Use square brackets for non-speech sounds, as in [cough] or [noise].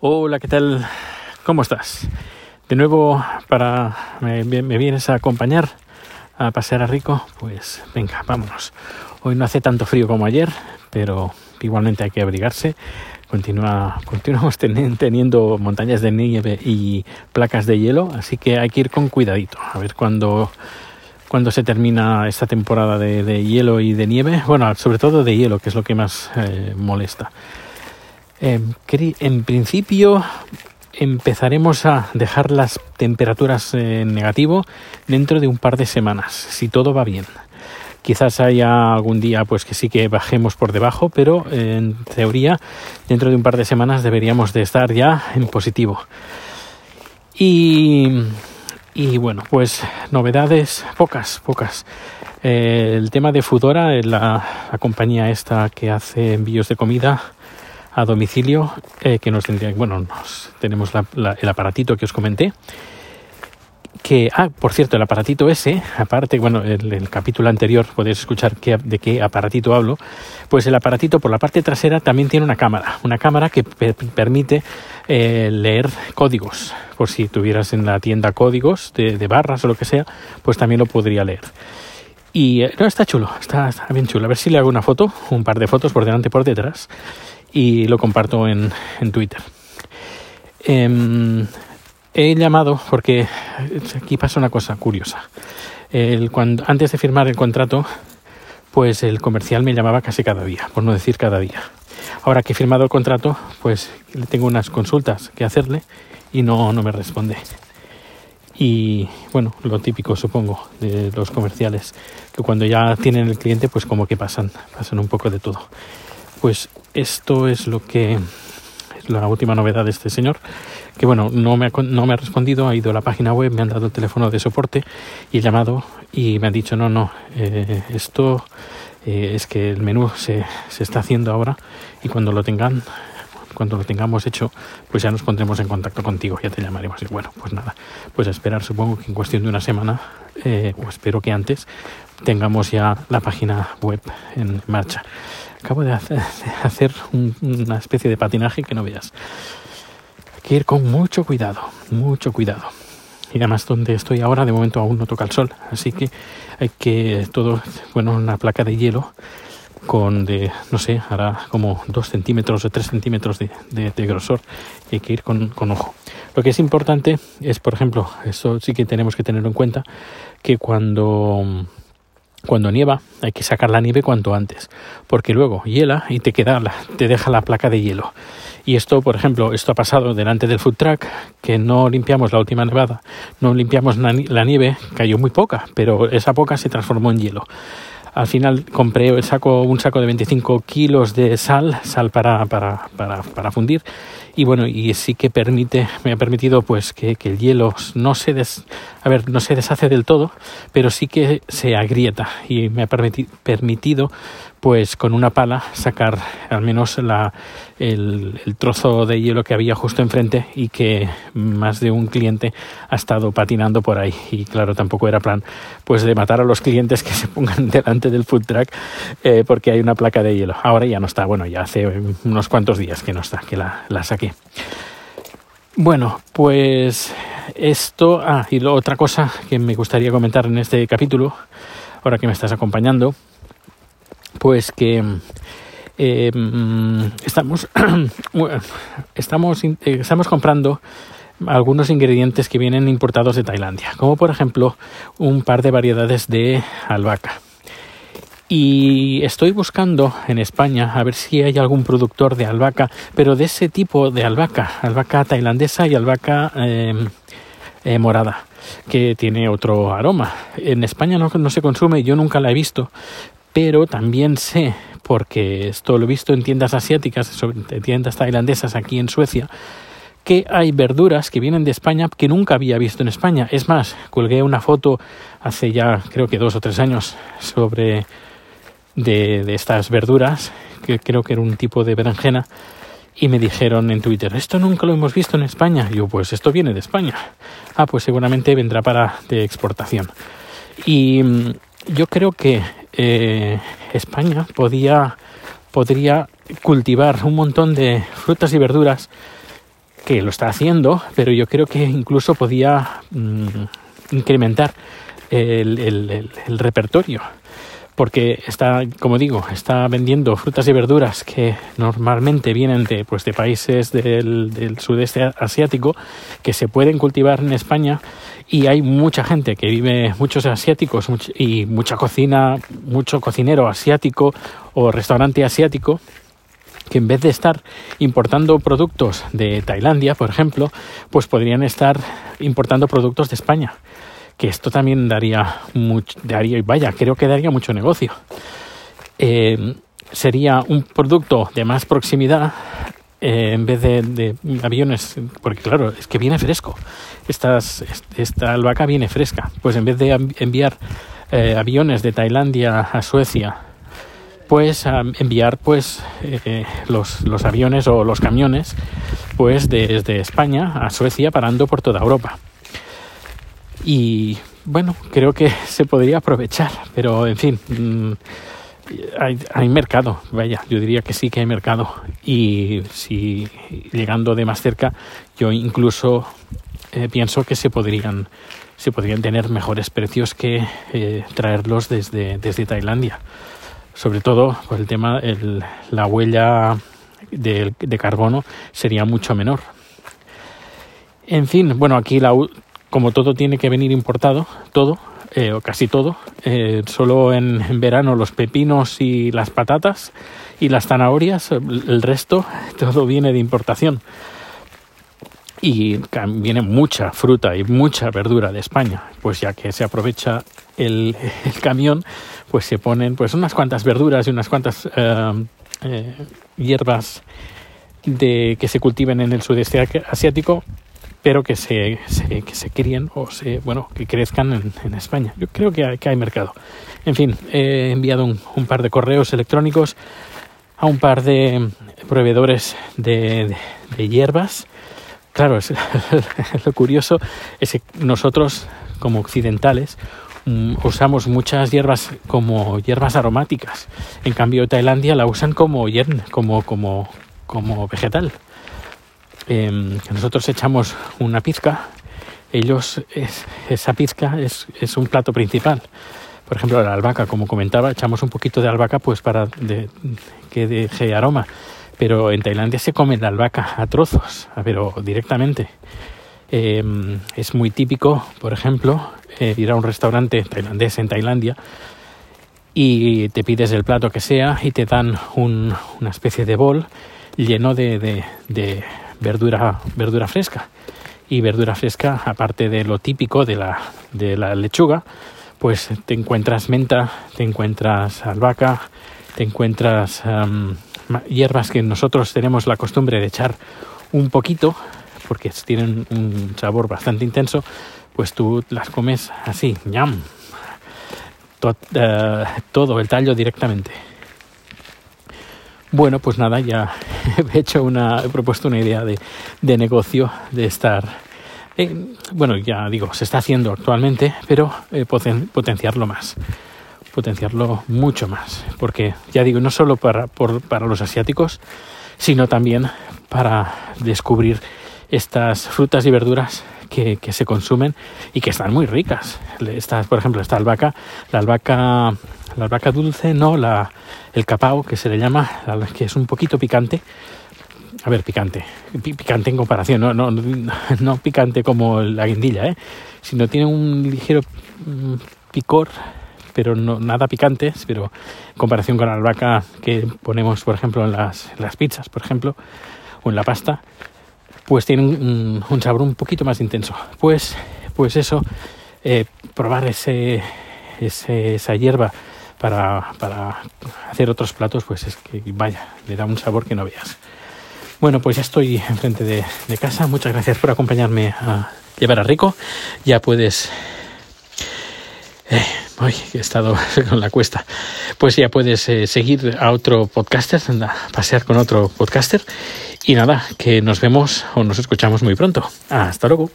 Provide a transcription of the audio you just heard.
Hola, ¿qué tal? ¿Cómo estás? De nuevo, para me, vienes a acompañar a pasear a Rico, pues venga, vámonos. Hoy no hace tanto frío como ayer, pero igualmente hay que abrigarse. Continúa, continuamos [laughs] teniendo montañas de nieve y placas de hielo, así que hay que ir con cuidadito. A ver cuándo cuando se termina esta temporada de, de, hielo y de nieve. Bueno, sobre todo de hielo, que es lo que más eh, molesta. Eh, en principio empezaremos a dejar las temperaturas en negativo dentro de un par de semanas, si todo va bien. Quizás haya algún día pues que sí que bajemos por debajo, pero en teoría dentro de un par de semanas deberíamos de estar ya en positivo. Y, y bueno, pues novedades pocas, pocas. Eh, el tema de Fudora, la compañía esta que hace envíos de comida, a domicilio eh, que nos tendría, bueno, nos, tenemos el aparatito que os comenté. Que, ah, por cierto, el aparatito ese, aparte, bueno, el, el capítulo anterior podéis escuchar qué, de qué aparatito hablo, pues el aparatito por la parte trasera también tiene una cámara, una cámara que per permite eh, leer códigos, por si tuvieras en la tienda códigos de, de, barras o lo que sea, pues también lo podría leer. Y eh, no, está chulo, está, está bien chulo. A ver si le hago una foto, un par de fotos por delante y por detrás y lo comparto en, en Twitter. Eh, he llamado porque aquí pasa una cosa curiosa. El, cuando, antes de firmar el contrato, pues el comercial me llamaba casi cada día, por no decir cada día. Ahora que he firmado el contrato, pues le tengo unas consultas que hacerle y no, no me responde. Y bueno, lo típico supongo de los comerciales, que cuando ya tienen el cliente, pues como que pasan, pasan un poco de todo. Pues esto es lo que es la última novedad de este señor que bueno no me ha, no me ha respondido ha ido a la página web me han dado el teléfono de soporte y he llamado y me han dicho no no eh, esto eh, es que el menú se, se está haciendo ahora y cuando lo tengan cuando lo tengamos hecho, pues ya nos pondremos en contacto contigo, ya te llamaremos. Y bueno, pues nada, pues a esperar, supongo que en cuestión de una semana, eh, o espero que antes, tengamos ya la página web en marcha. Acabo de hacer, una especie de patinaje que no veas. Hay que ir con mucho cuidado, mucho cuidado. Y además donde estoy ahora de momento aún no toca el sol, así que hay que todo, bueno, una placa de hielo con de, no sé, hará como dos centímetros o tres centímetros de, de, grosor hay que ir con, con, ojo. Lo que es importante es, por ejemplo, eso sí que tenemos que tenerlo en cuenta, que cuando, cuando nieva hay que sacar la nieve cuanto antes, porque luego hiela y te queda la, te deja la placa de hielo. Y esto, por ejemplo, esto ha pasado delante del food truck, que no limpiamos la última nevada, no limpiamos la, nieve, cayó muy poca, pero esa poca se transformó en hielo al final compré el saco, un saco de 25 kilos de sal, sal para, para, para, para fundir. Y bueno, y sí que permite, me ha permitido pues que, el hielo no se des, a ver, no se deshace del todo, pero sí que se agrieta y me ha permiti, permitido pues con una pala sacar al menos la, el, trozo de hielo que había justo enfrente y que más de un cliente ha estado patinando por ahí. Y claro tampoco era plan pues de matar a los clientes que [laughs] se pongan delante del food truck eh, porque hay una placa de hielo. Ahora ya no está. Bueno ya hace unos cuantos días que no está que la, la saqué. Bueno pues esto ah y lo, otra cosa que me gustaría comentar en este capítulo ahora que me estás acompañando pues que [clears throat] eh, estamos, estamos, estamos comprando algunos ingredientes que vienen importados de Tailandia, como por ejemplo un par de variedades de albahaca. Y estoy buscando en España a ver si hay algún productor de albahaca, pero de ese tipo de albahaca, albahaca tailandesa y albahaca eh, eh, morada, que tiene otro aroma. En España no, no se consume, yo nunca la he visto, pero también sé, porque esto lo he visto en tiendas asiáticas, en tiendas tailandesas aquí en Suecia, que hay verduras que vienen de España que nunca había visto en España. Es más, colgué una foto hace ya creo que dos o tres años sobre de, estas verduras, que creo que era un tipo de berenjena, y me dijeron en Twitter, esto nunca lo hemos visto en España. Yo, pues esto viene de España. Ah, pues seguramente vendrá para de exportación. Y yo creo que eh, España podía, podría cultivar un montón de frutas y verduras que lo está haciendo, pero yo creo que incluso podía mm, incrementar el, el, repertorio porque está, como digo, está vendiendo frutas y verduras que normalmente vienen de, pues, de países del, sudeste asiático que se pueden cultivar en España y hay mucha gente que vive, muchos asiáticos y mucha cocina, mucho cocinero asiático o restaurante asiático que en vez de estar importando productos de Tailandia, por ejemplo, pues podrían estar importando productos de España. Que esto también daría mucho, daría, vaya, creo que daría mucho negocio. Eh, sería un producto de más proximidad eh, en vez de, aviones, porque claro, es que viene fresco. Estas, esta albahaca viene fresca. Pues en vez de enviar eh, aviones de Tailandia a Suecia pues enviar pues eh, los, los, aviones o los camiones pues desde España a Suecia parando por toda Europa y bueno creo que [laughs] se podría aprovechar pero en fin mm, hay, mercado vaya yo diría que sí que hay mercado y si llegando de más cerca yo incluso eh, pienso que se podrían se podrían tener mejores precios que eh, traerlos desde, desde Tailandia sobre todo por el tema, el, la huella de, de, carbono sería mucho menor. En fin, bueno, aquí la, como todo tiene que venir importado, todo, eh, o casi todo, eh, solo en, verano los pepinos y las patatas y las zanahorias, el resto todo viene de importación. Y viene mucha fruta y mucha verdura de España, pues ya que se aprovecha el, el camión, pues se ponen pues unas cuantas verduras y unas cuantas eh, eh, hierbas de, que se cultiven en el sudeste asiático pero que se, que se críen o se, bueno, que crezcan en, en España. Yo creo que hay, que hay, mercado. En fin, he enviado un, un, par de correos electrónicos a un par de proveedores de, de, de hierbas. Claro, es, [laughs] lo curioso es que nosotros, como occidentales, Mm, usamos muchas hierbas como hierbas aromáticas. En cambio, Tailandia la usan como, como, como, como vegetal. Eh, nosotros echamos una pizca, ellos es, esa pizca es, un plato principal. Por ejemplo, la albahaca, como comentaba, echamos un poquito de albahaca pues para que deje aroma. Pero en Tailandia se come la albahaca a trozos, pero directamente. Eh, es muy típico, por ejemplo, eh, ir a un restaurante tailandés en Tailandia y te pides el plato que sea y te dan un, una especie de bol lleno de, verdura, verdura fresca. Y verdura fresca, aparte de lo típico de la, de la lechuga, pues te encuentras menta, te encuentras albahaca, te encuentras hierbas que nosotros tenemos la costumbre de echar un poquito porque tienen un sabor bastante intenso, pues tú las comes así, ñam, uh, todo el tallo directamente. Bueno, pues nada, ya [laughs] he hecho una, he propuesto una idea de, de negocio de estar, eh, bueno, ya digo, se está haciendo actualmente, pero eh, poten, potenciarlo más, potenciarlo mucho más, porque ya digo, no solo para, por, para los asiáticos, sino también para descubrir estas frutas y verduras que, se consumen y que están muy ricas. Estas, por ejemplo, esta albahaca, la albahaca, la albahaca dulce, no, la, el capao, que se le llama, que es un poquito picante. A ver, picante, picante en comparación, no, no, no picante como la guindilla, ¿eh? sino tiene un ligero mm, picor, pero no nada picante, pero en comparación con la albahaca que ponemos, por ejemplo, en las, en las pizzas, por ejemplo, o en la pasta, pues tiene un, sabor un poquito más intenso. Pues, pues eso, eh, probar ese, ese, esa hierba para, para hacer otros platos, pues es que vaya, le da un sabor que no veas. Bueno, pues ya estoy enfrente de, de casa. Muchas gracias por acompañarme a llevar a Rico. Ya puedes eh, He estado [laughs] con la cuesta. Pues ya puedes eh, seguir a otro podcaster, pasear con otro podcaster. Y nada, que nos vemos o nos escuchamos muy pronto. Hasta luego.